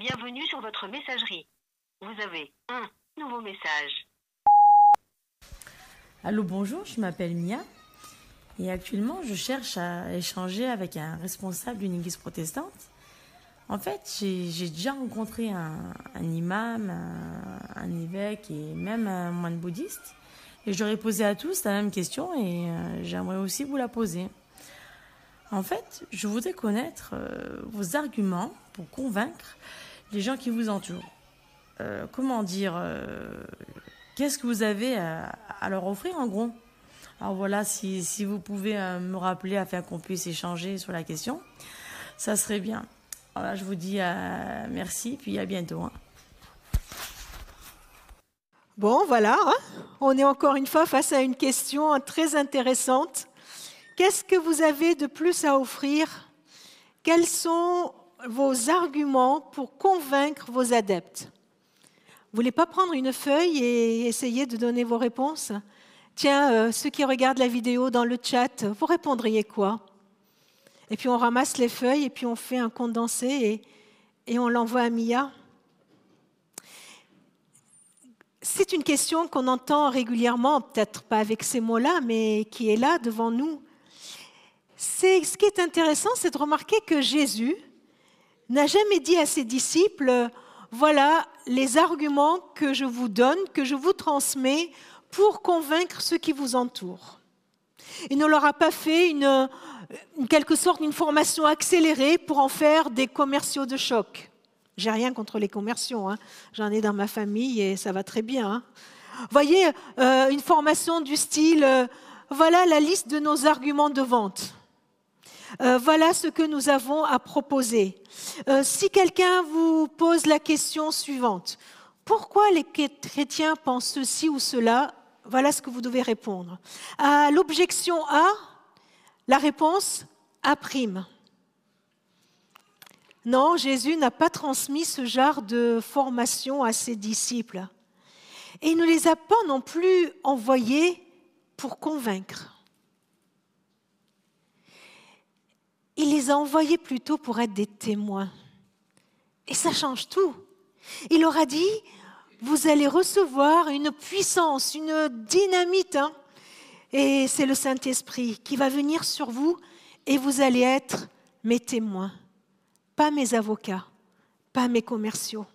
Bienvenue sur votre messagerie. Vous avez un nouveau message. Allô, bonjour, je m'appelle Mia et actuellement je cherche à échanger avec un responsable d'une église protestante. En fait, j'ai déjà rencontré un, imam, un, évêque et même un moine bouddhiste. Et j'aurais posé à tous la même question et euh, j'aimerais aussi vous la poser. En fait, je voudrais connaître euh, vos arguments pour convaincre les gens qui vous entourent. Euh, comment dire Qu'est-ce que vous avez à, leur offrir en gros? Alors voilà, si, vous pouvez me rappeler afin qu'on puisse échanger sur la question, ça serait bien. Voilà, je vous dis merci, puis à bientôt. Hein. Bon, voilà, hein. on est encore une fois face à une question très intéressante. Qu'est-ce que vous avez de plus à offrir? Quels sont vos arguments pour convaincre vos adeptes Vous voulez pas prendre une feuille et essayer de donner vos réponses? Tiens, euh, ceux qui regardent la vidéo dans le chat, vous répondriez quoi? Et puis on ramasse les feuilles et puis on fait un condensé et, et on l'envoie à Mia. C'est une question qu'on entend régulièrement, peut-être pas avec ces mots-là, mais qui est là devant nous. C'est, ce qui est intéressant, c'est de remarquer que Jésus n'a jamais dit à ses disciples, voilà les arguments que je vous donne, que je vous transmets pour convaincre ceux qui vous entourent. Il ne leur a pas fait une, quelque sorte une formation accélérée pour en faire des commerciaux de choc. J'ai rien contre les commerciaux, hein. j'en ai dans ma famille et ça va très bien. Hein. Voyez, euh, une formation du style, euh, voilà la liste de nos arguments de vente. Euh, voilà ce que nous avons à proposer. si quelqu'un vous pose la question suivante, pourquoi les chrétiens pensent ceci ou cela Voilà ce que vous devez répondre. À l'objection A, la réponse A prime. Non, Jésus n'a pas transmis ce genre de formation à ses disciples. Et il ne les a pas non plus envoyés pour convaincre. Il les a envoyés plutôt pour être des témoins. Et ça change tout. Il leur a dit, vous allez recevoir une puissance, une dynamite. Hein. et c'est le Saint-Esprit qui va venir sur vous et vous allez être mes témoins pas mes avocats, pas mes commerciaux.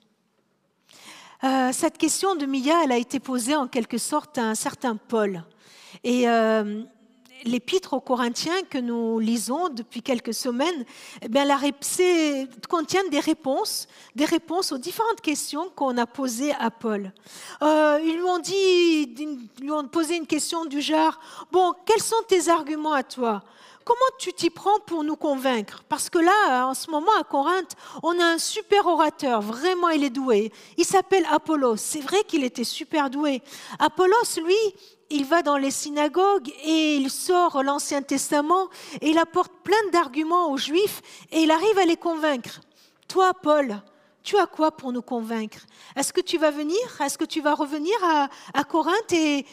Euh, cette question de Mia, elle a été posée en quelque sorte à un certain Paul. Et euh, l'épître aux Corinthiens que nous lisons depuis quelques semaines, eh contient des réponses, des réponses aux différentes questions qu'on a posées à Paul. Euh, ils lui ont dit, lui ont posé une question du genre bon, quels sont tes arguments à toi? Comment tu t'y prends pour nous convaincre? Parce que là, en ce moment, à Corinthe, on a un super orateur, vraiment, il est doué. Il s'appelle Apollos. C'est vrai qu'il était super doué. Apollos, lui, il va dans les synagogues et il sort l'Ancien Testament et il apporte plein d'arguments aux Juifs et il arrive à les convaincre. Toi, Paul, tu as quoi pour nous convaincre? Est-ce que tu vas venir? Est-ce que tu vas revenir à, Corinthe et,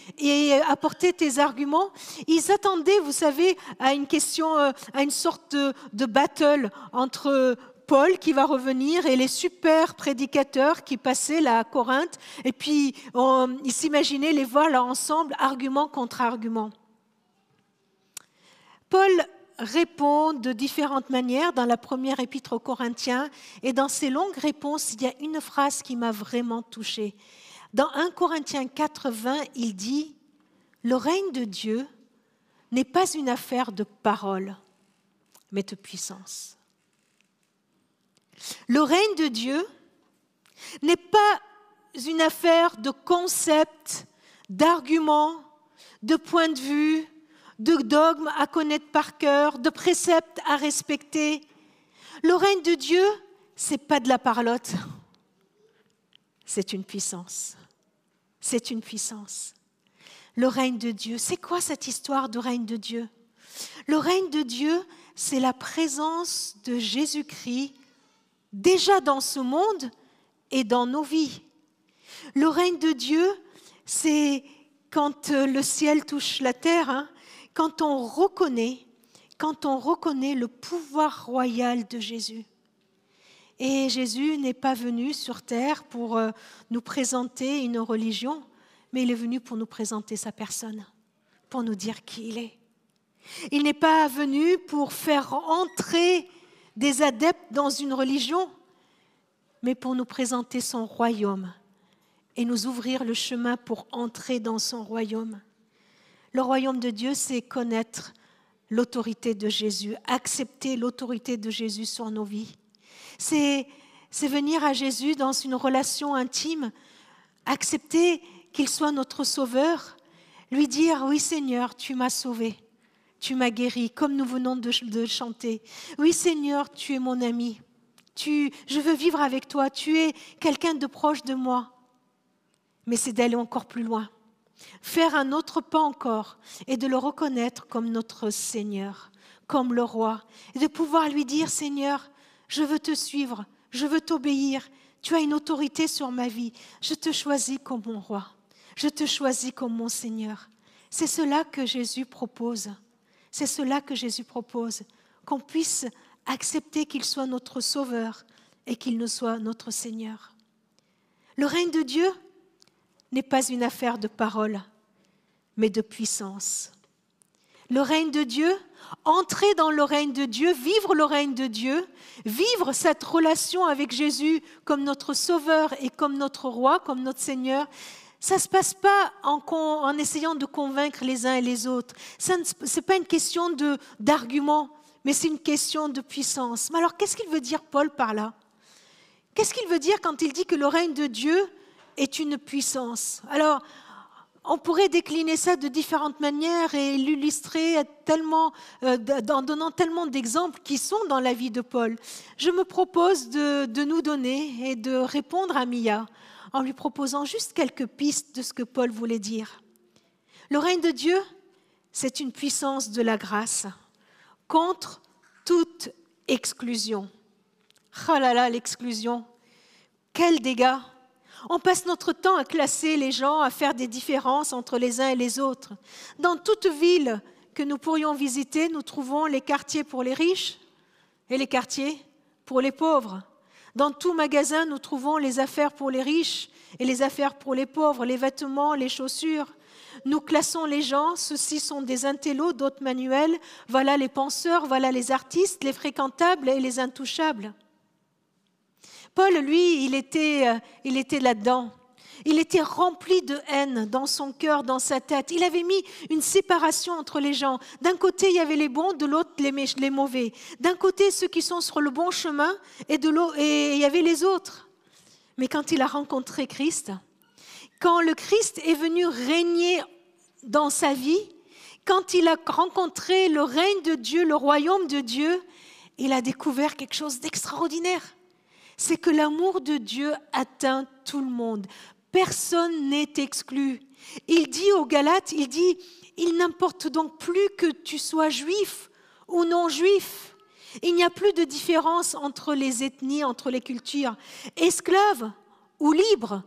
apporter tes arguments? Ils attendaient, vous savez, à une question, euh, à une sorte de, battle entre Paul qui va revenir et les super prédicateurs qui passaient là à Corinthe. Et puis, ils s'imaginaient les voir là ensemble, argument contre argument. Paul répond de différentes manières dans la première épître aux Corinthiens. Et dans ces longues réponses, il y a une phrase qui m'a vraiment touchée. Dans 1 Corinthiens 80, il dit, Le règne de Dieu n'est pas une affaire de parole, mais de puissance. Le règne de Dieu n'est pas une affaire de concepts, d'arguments, de points de vue, de dogmes à connaître par cœur, de préceptes à respecter. Le règne de Dieu, c'est pas de la parlotte. C'est une puissance. C'est une puissance. Le règne de Dieu, c'est quoi cette histoire de règne de Dieu? Le règne de Dieu, c'est la présence de Jésus-Christ déjà dans ce monde et dans nos vies. Le règne de Dieu, c'est quand le ciel touche la terre, hein, quand on reconnaît, quand on reconnaît le pouvoir royal de Jésus. Et Jésus n'est pas venu sur terre pour euh, nous présenter une religion, mais il est venu pour nous présenter sa personne, pour nous dire qui il est. Il n'est pas venu pour faire entrer des adeptes dans une religion, mais pour nous présenter son royaume et nous ouvrir le chemin pour entrer dans son royaume. Le royaume de Dieu, c'est connaître l'autorité de Jésus, accepter l'autorité de Jésus sur nos vies. C'est, venir à Jésus dans une relation intime, accepter qu'il soit notre sauveur, lui dire, oui Seigneur, tu m'as sauvé, tu m'as guéri, comme nous venons de, chanter. Oui Seigneur, tu es mon ami, tu, je veux vivre avec toi, tu es quelqu'un de proche de moi. Mais c'est d'aller encore plus loin. Faire un autre pas encore et de le reconnaître comme notre Seigneur, comme le roi, et de pouvoir lui dire, Seigneur, je veux te suivre, je veux t'obéir, tu as une autorité sur ma vie, je te choisis comme mon roi, je te choisis comme mon Seigneur. C'est cela que Jésus propose, c'est cela que Jésus propose, qu'on puisse accepter qu'il soit notre Sauveur et qu'il ne soit notre Seigneur. Le règne de Dieu, n'est pas une affaire de parole, mais de puissance. Le règne de Dieu, entrer dans le règne de Dieu, vivre le règne de Dieu, vivre cette relation avec Jésus comme notre Sauveur et comme notre Roi, comme notre Seigneur, ça ne se passe pas en, essayant de convaincre les uns et les autres. Ce n'est pas une question d'argument, mais c'est une question de puissance. Mais alors, qu'est-ce qu'il veut dire Paul par là? Qu'est-ce qu'il veut dire quand il dit que le règne de Dieu est une puissance? Alors, on pourrait décliner ça de différentes manières et l'illustrer euh, en donnant tellement d'exemples qui sont dans la vie de Paul. Je me propose de, nous donner et de répondre à Mia en lui proposant juste quelques pistes de ce que Paul voulait dire. Le règne de Dieu, c'est une puissance de la grâce contre toute exclusion. Oh là là, l'exclusion. Quel dégât on passe notre temps à classer les gens, à faire des différences entre les uns et les autres. Dans toute ville que nous pourrions visiter, nous trouvons les quartiers pour les riches et les quartiers pour les pauvres. Dans tout magasin, nous trouvons les affaires pour les riches et les affaires pour les pauvres, les vêtements, les chaussures. Nous classons les gens, ceux-ci sont des intellos, d'autres manuels, voilà les penseurs, voilà les artistes, les fréquentables et les intouchables. Paul, lui, il était, euh, il était là-dedans. Il était rempli de haine dans son cœur, dans sa tête. Il avait mis une séparation entre les gens. D'un côté, il y avait les bons, de l'autre, les, mauvais. D'un côté, ceux qui sont sur le bon chemin, et, de et il y avait les autres. Mais quand il a rencontré Christ, quand le Christ est venu régner dans sa vie, quand il a rencontré le règne de Dieu, le royaume de Dieu, il a découvert quelque chose d'extraordinaire c'est que l'amour de Dieu atteint tout le monde. Personne n'est exclu. Il dit aux Galates, il dit, il n'importe donc plus que tu sois juif ou non juif. Il n'y a plus de différence entre les ethnies, entre les cultures. Esclave ou libre,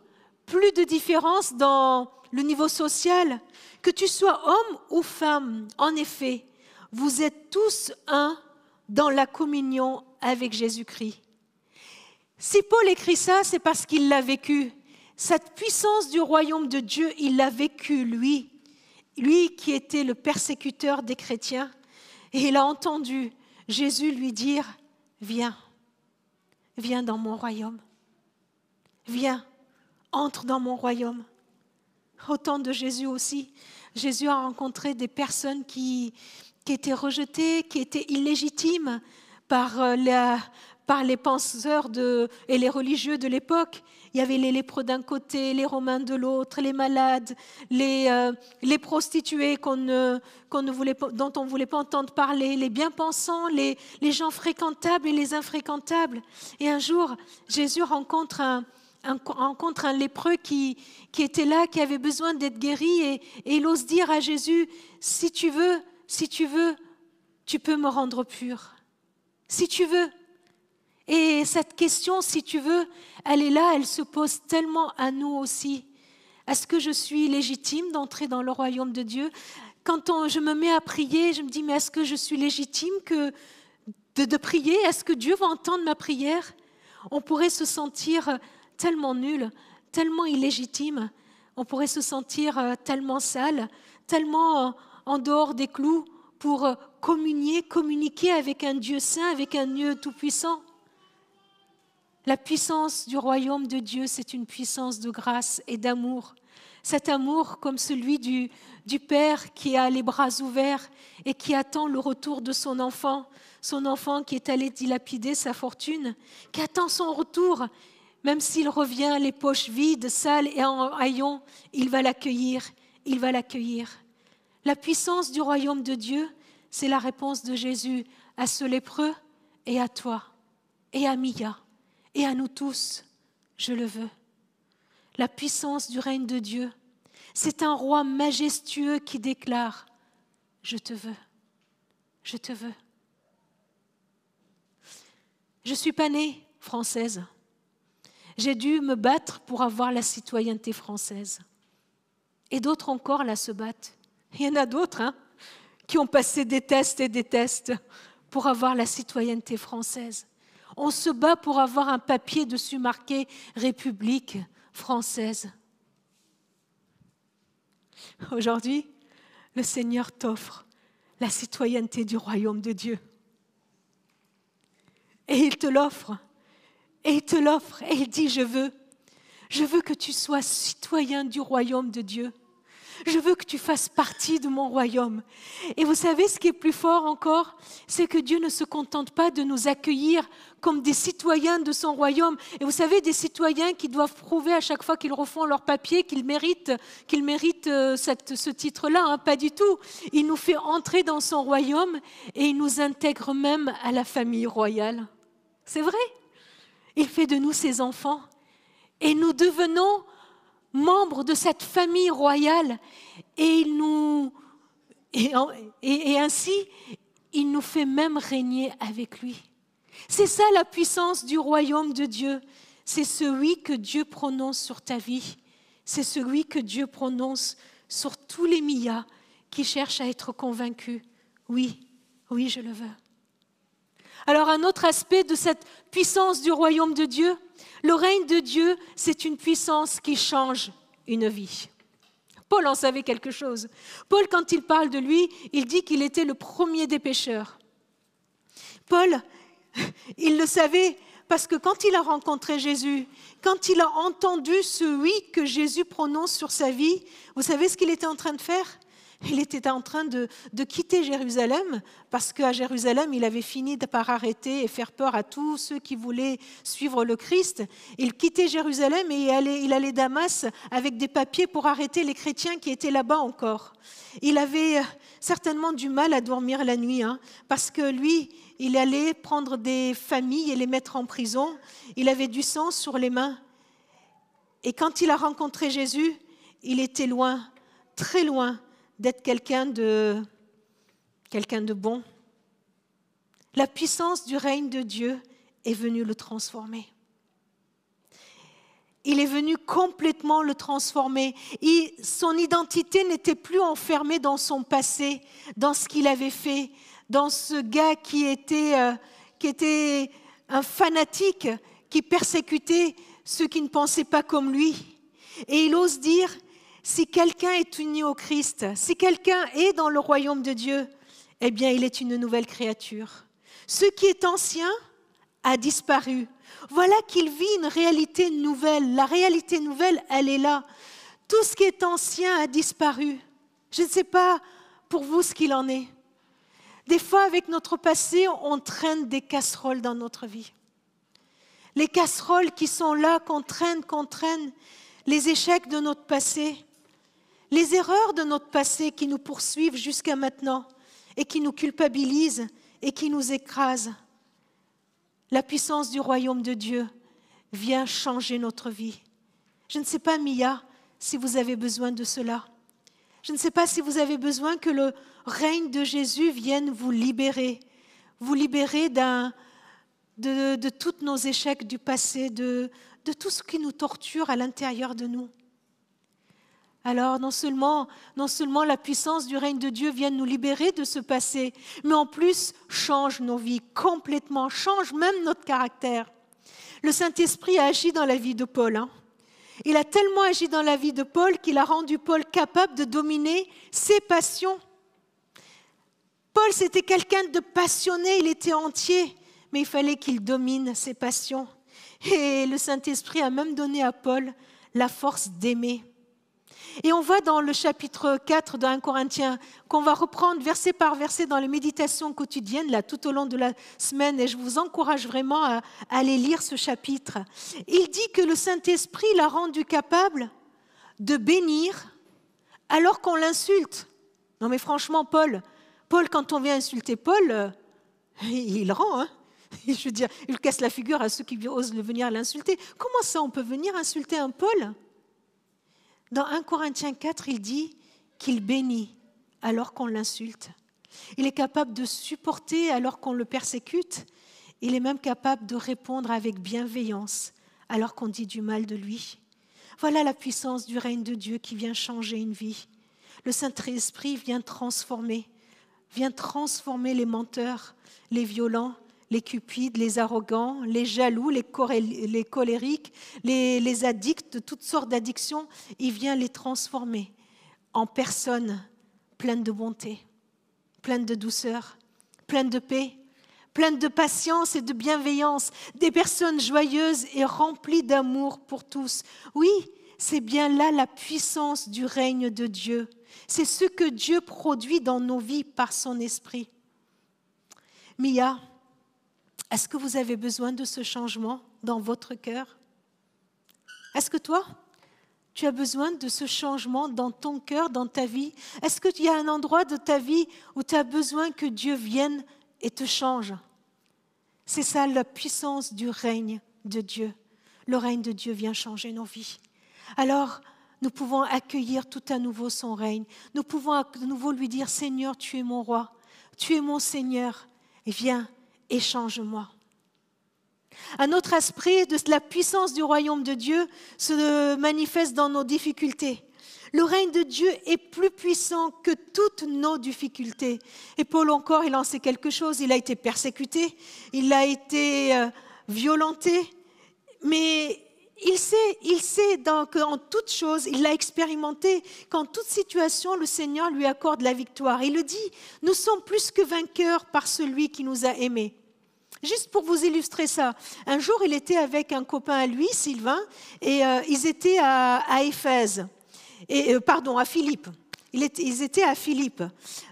plus de différence dans le niveau social. Que tu sois homme ou femme, en effet, vous êtes tous un dans la communion avec Jésus-Christ. Si Paul écrit ça, c'est parce qu'il l'a vécu. Cette puissance du royaume de Dieu, il l'a vécu, lui. Lui qui était le persécuteur des chrétiens. Et il a entendu Jésus lui dire, viens, viens dans mon royaume. Viens, entre dans mon royaume. Au temps de Jésus aussi, Jésus a rencontré des personnes qui, qui étaient rejetées, qui étaient illégitimes par euh, la, par les penseurs et les religieux de l'époque. Il y avait les lépreux d'un côté, les romains de l'autre, les malades, les, euh, prostituées dont on ne voulait pas entendre parler, les bien-pensants, les, les, gens fréquentables et les infréquentables. Et un jour, Jésus rencontre un, lépreux qui, qui était là, qui avait besoin d'être guéri, et, et il ose dire à Jésus, si tu veux, si tu veux, tu peux me rendre pur. Si tu veux, et cette question, si tu veux, elle est là, elle se pose tellement à nous aussi. Est-ce que je suis légitime d'entrer dans le royaume de Dieu? Quand je me mets à prier, je me dis, mais est-ce que je suis légitime que, de, de prier? Est-ce que Dieu va entendre ma prière? On pourrait se sentir tellement nul, tellement illégitime, on pourrait se sentir euh, tellement sale, tellement euh, en dehors des clous pour euh, communier, communiquer avec un Dieu saint, avec un Dieu tout-puissant. La puissance du royaume de Dieu, c'est une puissance de grâce et d'amour. Cet amour comme celui du, Père qui a les bras ouverts et qui attend le retour de son enfant, son enfant qui est allé dilapider sa fortune, qui attend son retour même s'il revient les poches vides, sales et en haillons, il va l'accueillir, il va l'accueillir. La puissance du royaume de Dieu, c'est la réponse de Jésus à ce lépreux et à toi, et à Mia, et à nous tous. Je le veux. La puissance du règne de Dieu, c'est un roi majestueux qui déclare, je te veux, je te veux. Je ne suis pas née française. J'ai dû me battre pour avoir la citoyenneté française. Et d'autres encore là se battent. Il y en a d'autres hein, qui ont passé des tests et des tests pour avoir la citoyenneté française. On se bat pour avoir un papier dessus marqué République française. Aujourd'hui, le Seigneur t'offre la citoyenneté du royaume de Dieu. Et il te l'offre et il te l'offre et il dit, je veux, je veux que tu sois citoyen du royaume de Dieu. Je veux que tu fasses partie de mon royaume. Et vous savez ce qui est plus fort encore C'est que Dieu ne se contente pas de nous accueillir comme des citoyens de son royaume. Et vous savez, des citoyens qui doivent prouver à chaque fois qu'ils refont leur papier qu'ils méritent, méritent euh, ce titre-là. Hein, pas du tout. Il nous fait entrer dans son royaume et il nous intègre même à la famille royale. C'est vrai il fait de nous ses enfants. Et nous devenons membres de cette famille royale. Et, il nous, et, ainsi, il nous fait même régner avec lui. C'est ça la puissance du royaume de Dieu. C'est celui que Dieu prononce sur ta vie. C'est celui que Dieu prononce sur tous les Mia qui cherchent à être convaincus. Oui, oui, je le veux. Alors un autre aspect de cette puissance du royaume de Dieu, le règne de Dieu, c'est une puissance qui change une vie. Paul en savait quelque chose. Paul, quand il parle de lui, il dit qu'il était le premier des pécheurs. Paul, il le savait parce que quand il a rencontré Jésus, quand il a entendu ce oui que Jésus prononce sur sa vie, vous savez ce qu'il était en train de faire? Il était en train de, quitter Jérusalem parce qu'à Jérusalem, il avait fini par arrêter et faire peur à tous ceux qui voulaient suivre le Christ. Il quittait Jérusalem et il allait, Damas avec des papiers pour arrêter les chrétiens qui étaient là-bas encore. Il avait certainement du mal à dormir la nuit hein, parce que lui, il allait prendre des familles et les mettre en prison. Il avait du sang sur les mains. Et quand il a rencontré Jésus, il était loin, très loin d'être quelqu'un de, quelqu'un de bon. La puissance du règne de Dieu est venue le transformer. Il est venu complètement le transformer. Son identité n'était plus enfermée dans son passé, dans ce qu'il avait fait, dans ce gars qui était, euh, qui était un fanatique, qui persécutait ceux qui ne pensaient pas comme lui. Et il ose dire, si quelqu'un est uni au Christ, si quelqu'un est dans le royaume de Dieu, eh bien, il est une nouvelle créature. Ce qui est ancien a disparu. Voilà qu'il vit une réalité nouvelle. La réalité nouvelle, elle est là. Tout ce qui est ancien a disparu. Je ne sais pas pour vous ce qu'il en est. Des fois, avec notre passé, on traîne des casseroles dans notre vie. Les casseroles qui sont là, qu'on traîne, qu'on traîne, les échecs de notre passé les erreurs de notre passé qui nous poursuivent jusqu'à maintenant et qui nous culpabilisent et qui nous écrasent. La puissance du royaume de Dieu vient changer notre vie. Je ne sais pas, Mia, si vous avez besoin de cela. Je ne sais pas si vous avez besoin que le règne de Jésus vienne vous libérer, vous libérer de, tous nos échecs du passé, de tout ce qui nous torture à l'intérieur de nous. Alors non seulement, la puissance du règne de Dieu vient nous libérer de ce passé, mais en plus change nos vies complètement, change même notre caractère. le Saint-Esprit a agi dans la vie de Paul. Hein. Il a tellement agi dans la vie de Paul qu'il a rendu Paul capable de dominer ses passions. Paul, c'était quelqu'un de passionné, il était entier, mais il fallait qu'il domine ses passions. Et le Saint-Esprit a même donné à Paul la force d'aimer. Et on voit dans le chapitre 4 de 1 Corinthiens qu'on va reprendre verset par verset dans les méditations quotidiennes, là, tout au long de la semaine, et je vous encourage vraiment à, aller lire ce chapitre. Il dit que le Saint-Esprit l'a rendu capable de bénir alors qu'on l'insulte. Non mais franchement, Paul, Paul, quand on vient insulter Paul, euh, il rend, hein je veux dire, il casse la figure à ceux qui osent venir l'insulter. Comment ça, on peut venir insulter un Paul? Dans 1 Corinthiens 4, il dit qu'il bénit alors qu'on l'insulte. Il est capable de supporter alors qu'on le persécute. Il est même capable de répondre avec bienveillance alors qu'on dit du mal de lui. Voilà la puissance du règne de Dieu qui vient changer une vie. Le Saint-Esprit vient transformer, vient transformer les menteurs, les violents, les cupides, les arrogants, les jaloux, les, colériques, les, addicts de toutes sortes d'addictions. Il vient les transformer en personnes pleines de bonté, pleines de douceur, pleines de paix, pleines de patience et de bienveillance, des personnes joyeuses et remplies d'amour pour tous. Oui, c'est bien là la puissance du règne de Dieu. C'est ce que Dieu produit dans nos vies par son esprit. Mia, est-ce que vous avez besoin de ce changement dans votre cœur? Est-ce que toi, tu as besoin de ce changement dans ton cœur, dans ta vie? Est-ce qu'il y a un endroit de ta vie où tu as besoin que Dieu vienne et te change? C'est ça la puissance du règne de Dieu. Le règne de Dieu vient changer nos vies. Alors, nous pouvons accueillir tout à nouveau son règne. Nous pouvons à nouveau lui dire, Seigneur, tu es mon roi, tu es mon Seigneur, et viens, échange-moi. Un autre aspect de la puissance du royaume de Dieu se manifeste dans nos difficultés. Le règne de Dieu est plus puissant que toutes nos difficultés. Et Paul encore, il en sait quelque chose. Il a été persécuté, il a été euh, violenté, mais il sait, il sait qu'en toute chose, il l'a expérimenté, qu'en toute situation, le Seigneur lui accorde la victoire. Il le dit, nous sommes plus que vainqueurs par celui qui nous a aimés. Juste pour vous illustrer ça, un jour, il était avec un copain à lui, Sylvain, et euh, ils étaient à, Éphèse, et, euh, pardon, à Philippe. ils étaient à Philippe.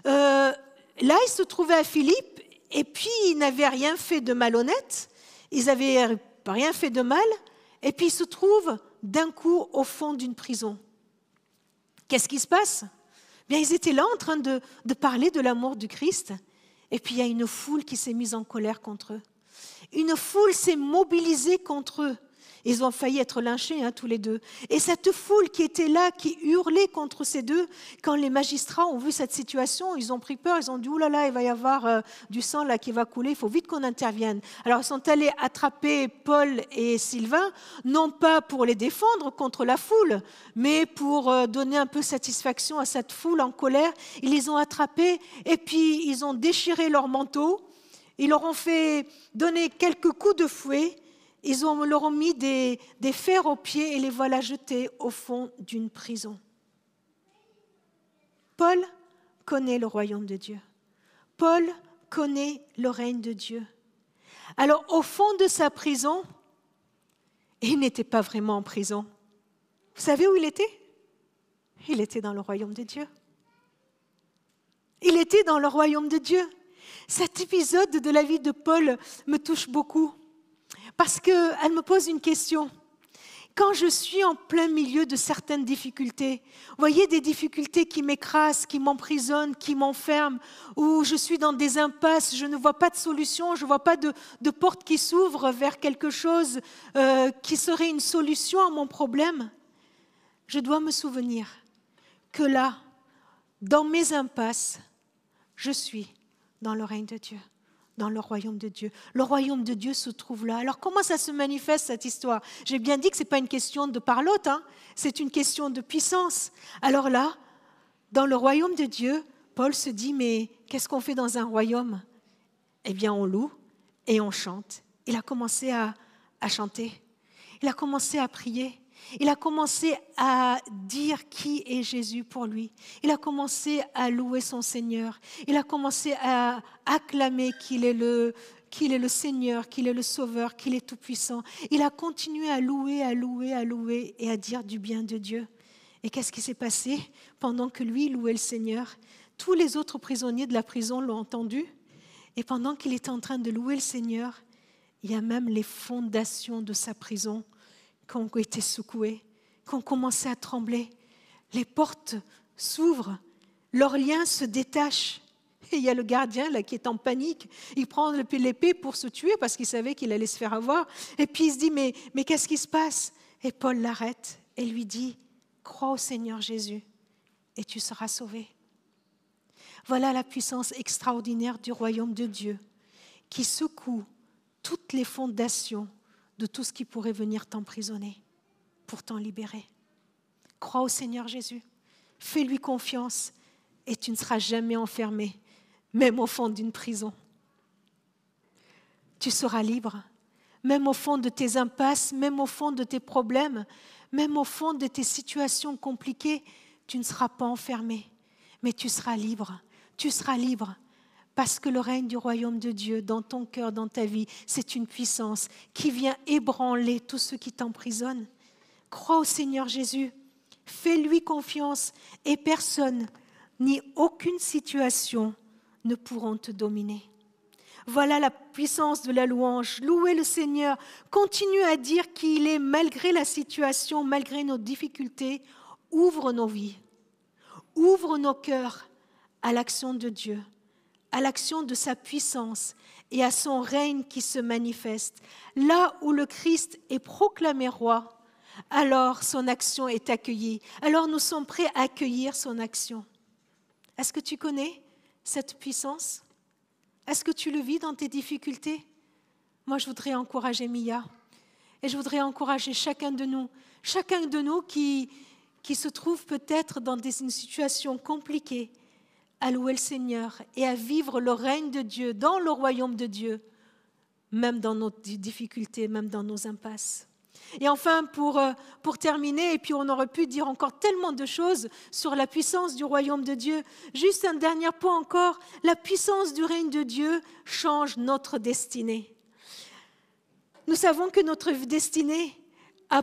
Euh, là, ils se trouvaient à Philippe, et puis ils n'avaient rien fait de malhonnête, ils n'avaient rien fait de mal, et puis ils se trouvent d'un coup au fond d'une prison. Qu'est-ce qui se passe? Bien, ils étaient là en train de, parler de l'amour du Christ, et puis il y a une foule qui s'est mise en colère contre eux. Une foule s'est mobilisée contre eux. Ils ont failli être lynchés, hein, tous les deux. Et cette foule qui était là, qui hurlait contre ces deux, quand les magistrats ont vu cette situation, ils ont pris peur, ils ont dit, oulala, là là, il va y avoir euh, du sang là qui va couler, il faut vite qu'on intervienne. Alors ils sont allés attraper Paul et Sylvain, non pas pour les défendre contre la foule, mais pour euh, donner un peu satisfaction à cette foule en colère. Ils les ont attrapés et puis ils ont déchiré leurs manteaux. Ils leur ont fait donner quelques coups de fouet ils leur ont mis des, des fers aux pieds et les voilà jetés au fond d'une prison. Paul connaît le royaume de Dieu. Paul connaît le règne de Dieu. Alors au fond de sa prison, il n'était pas vraiment en prison. Vous savez où il était? Il était dans le royaume de Dieu. Il était dans le royaume de Dieu. Cet épisode de la vie de Paul me touche beaucoup parce qu'elle me pose une question. Quand je suis en plein milieu de certaines difficultés, vous voyez des difficultés qui m'écrasent, qui m'emprisonnent, qui m'enferment, où je suis dans des impasses, je ne vois pas de solution, je ne vois pas de, porte qui s'ouvre vers quelque chose euh, qui serait une solution à mon problème, je dois me souvenir que là, dans mes impasses, je suis dans le règne de Dieu dans le royaume de Dieu. Le royaume de Dieu se trouve là. Alors comment ça se manifeste cette histoire? J'ai bien dit que ce n'est pas une question de parlotte, hein c'est une question de puissance. Alors là, dans le royaume de Dieu, Paul se dit, mais qu'est-ce qu'on fait dans un royaume? Eh bien, on loue et on chante. Il a commencé à chanter. Il a commencé à prier. Il a commencé à dire qui est Jésus pour lui. Il a commencé à louer son Seigneur. Il a commencé à acclamer qu'il est le, qu'il est le Seigneur, qu'il est le Sauveur, qu'il est tout-puissant. Il a continué à louer, à louer, à louer et à dire du bien de Dieu. Et qu'est-ce qui s'est passé pendant que lui louait le Seigneur? Tous les autres prisonniers de la prison l'ont entendu. Et pendant qu'il était en train de louer le Seigneur, il y a même les fondations de sa prison été secouées, qui ont commencé à trembler. Les portes s'ouvrent, leurs liens se détachent. Et il y a le gardien là qui est en panique. Il prend l'épée pour se tuer parce qu'il savait qu'il allait se faire avoir. Et puis il se dit mais, mais qu'est-ce qui se passe? Et Paul l'arrête et lui dit Crois au Seigneur Jésus et tu seras sauvé. Voilà la puissance extraordinaire du royaume de Dieu qui secoue toutes les fondations de tout ce qui pourrait venir t'emprisonner pour t'en libérer. Crois au Seigneur Jésus, fais-lui confiance et tu ne seras jamais enfermé, même au fond d'une prison. Tu seras libre, même au fond de tes impasses, même au fond de tes problèmes, même au fond de tes situations compliquées, tu ne seras pas enfermé, mais tu seras libre. Tu seras libre parce que le règne du royaume de Dieu dans ton cœur, dans ta vie, c'est une puissance qui vient ébranler tout ce qui t'emprisonne. Crois au Seigneur Jésus, fais-lui confiance et personne ni aucune situation ne pourront te dominer. Voilà la puissance de la louange. Louez le Seigneur. Continue à dire qu'il est, malgré la situation, malgré nos difficultés, ouvre nos vies, ouvre nos cœurs à l'action de Dieu à l'action de sa puissance et à son règne qui se manifeste. Là où le Christ est proclamé roi, alors son action est accueillie. Alors nous sommes prêts à accueillir son action. Est-ce que tu connais cette puissance? Est-ce que tu le vis dans tes difficultés? Moi, je voudrais encourager Mia et je voudrais encourager chacun de nous, chacun de nous qui, qui se trouve peut-être dans une situation compliquée, à louer le Seigneur et à vivre le règne de Dieu dans le royaume de Dieu, même dans nos difficultés, même dans nos impasses. Et enfin, pour, euh, pour terminer, et puis on aurait pu dire encore tellement de choses sur la puissance du royaume de Dieu, juste un dernier point encore, la puissance du règne de Dieu change notre destinée. Nous savons que notre destinée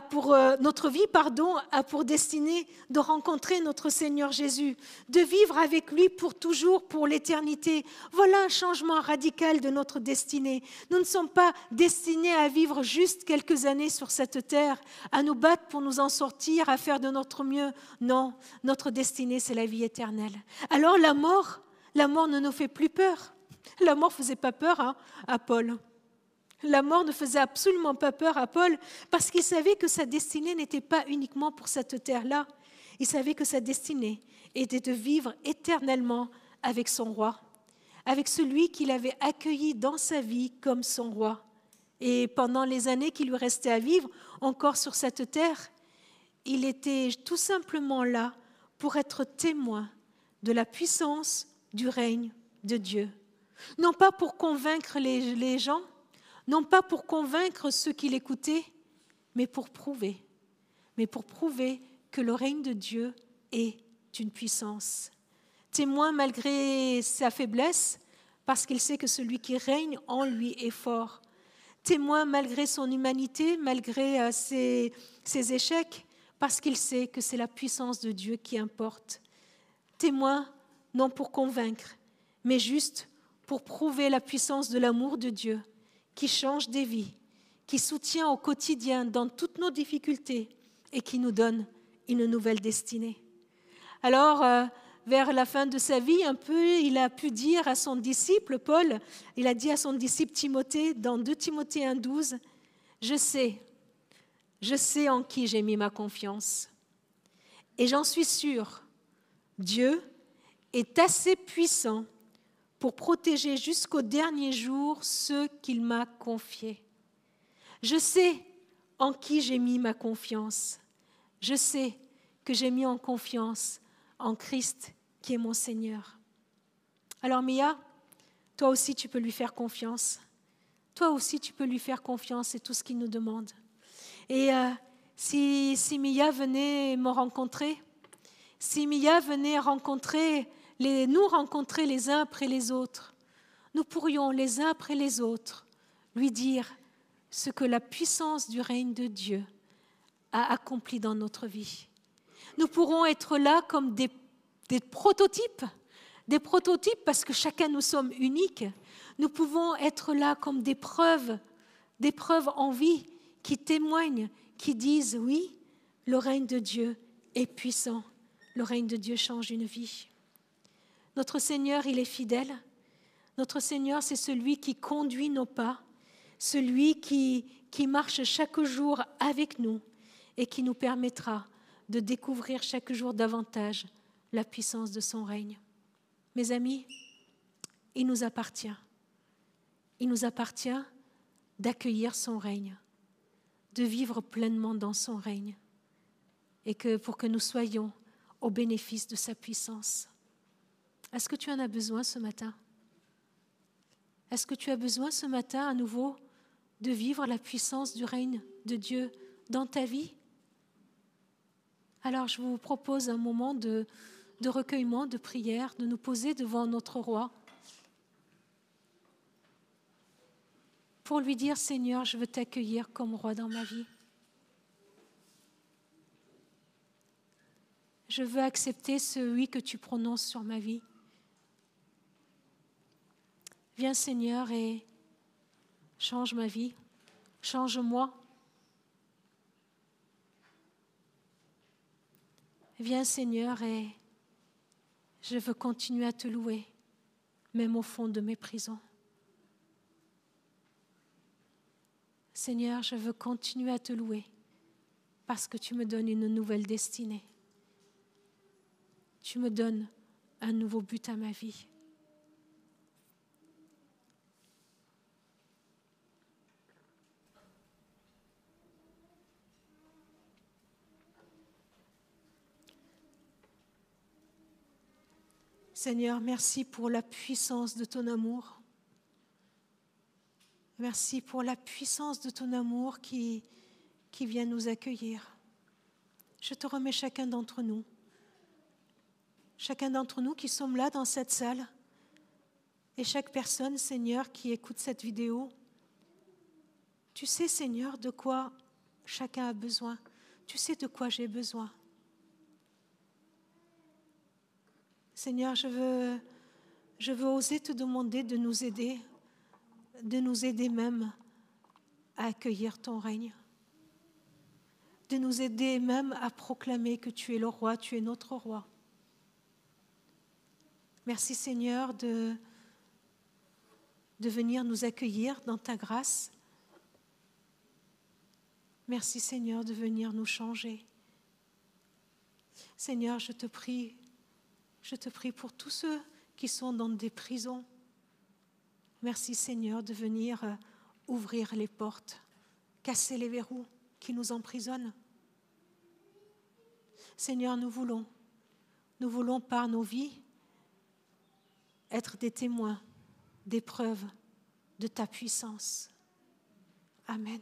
pour euh, notre vie, pardon, a pour destinée de rencontrer notre Seigneur Jésus, de vivre avec lui pour toujours, pour l'éternité. Voilà un changement radical de notre destinée. Nous ne sommes pas destinés à vivre juste quelques années sur cette terre, à nous battre pour nous en sortir, à faire de notre mieux. Non, notre destinée, c'est la vie éternelle. Alors la mort, la mort ne nous fait plus peur. La mort faisait pas peur hein, à Paul. La mort ne faisait absolument pas peur à Paul parce qu'il savait que sa destinée n'était pas uniquement pour cette terre-là. Il savait que sa destinée était de vivre éternellement avec son roi, avec celui qu'il avait accueilli dans sa vie comme son roi. Et pendant les années qui lui restaient à vivre encore sur cette terre, il était tout simplement là pour être témoin de la puissance du règne de Dieu. Non pas pour convaincre les, gens, non pas pour convaincre ceux qui l'écoutaient, mais pour prouver, mais pour prouver que le règne de Dieu est une puissance. Témoin malgré sa faiblesse, parce qu'il sait que celui qui règne en lui est fort. Témoin malgré son humanité, malgré euh, ses, ses échecs, parce qu'il sait que c'est la puissance de Dieu qui importe. Témoin non pour convaincre, mais juste pour prouver la puissance de l'amour de Dieu qui change des vies, qui soutient au quotidien dans toutes nos difficultés et qui nous donne une nouvelle destinée. Alors, euh, vers la fin de sa vie, un peu, il a pu dire à son disciple, Paul, il a dit à son disciple Timothée, dans 2 Timothée 1,12, Je sais, je sais en qui j'ai mis ma confiance. Et j'en suis sûr, Dieu est assez puissant pour protéger jusqu'au dernier jour ceux qu'il m'a confiés. Je sais en qui j'ai mis ma confiance. Je sais que j'ai mis en confiance en Christ qui est mon Seigneur. Alors Mia, toi aussi tu peux lui faire confiance. Toi aussi, tu peux lui faire confiance, c'est tout ce qu'il nous demande. Et euh, si, si Mia venait me rencontrer, si Mia venait rencontrer nous rencontrer les uns après les autres, nous pourrions les uns après les autres lui dire ce que la puissance du règne de Dieu a accompli dans notre vie. Nous pourrons être là comme des prototypes, des prototypes parce que chacun nous sommes uniques. Nous pouvons être là comme des preuves, des preuves en vie qui témoignent, qui disent oui, le règne de Dieu est puissant. Le règne de Dieu change une vie. Notre Seigneur, il est fidèle. Notre Seigneur, c'est celui qui conduit nos pas, celui qui, qui marche chaque jour avec nous et qui nous permettra de découvrir chaque jour davantage la puissance de son règne. Mes amis, il nous appartient. Il nous appartient d'accueillir son règne, de vivre pleinement dans son règne, et que pour que nous soyons au bénéfice de sa puissance. Est-ce que tu en as besoin ce matin? Est-ce que tu as besoin ce matin à nouveau de vivre la puissance du règne de Dieu dans ta vie? Alors je vous propose un moment de, recueillement, de prière, de nous poser devant notre roi pour lui dire Seigneur, je veux t'accueillir comme roi dans ma vie. Je veux accepter ce oui que tu prononces sur ma vie. Viens Seigneur et change ma vie, change-moi. Viens Seigneur et je veux continuer à te louer, même au fond de mes prisons. Seigneur, je veux continuer à te louer parce que tu me donnes une nouvelle destinée. Tu me donnes un nouveau but à ma vie. Seigneur, merci pour la puissance de ton amour. Merci pour la puissance de ton amour qui, qui vient nous accueillir. Je te remets chacun d'entre nous, chacun d'entre nous qui sommes là dans cette salle, et chaque personne, Seigneur, qui écoute cette vidéo. Tu sais, Seigneur, de quoi chacun a besoin. Tu sais de quoi j'ai besoin. Seigneur, je veux, oser te demander de nous aider, de nous aider même à accueillir ton règne, de nous aider même à proclamer que tu es le roi, tu es notre roi. Merci Seigneur de venir nous accueillir dans ta grâce. Merci Seigneur de venir nous changer. Seigneur, je te prie je te prie pour tous ceux qui sont dans des prisons. Merci Seigneur de venir euh, ouvrir les portes, casser les verrous qui nous emprisonnent. Seigneur, nous voulons, nous voulons par nos vies être des témoins, des preuves de ta puissance. Amen.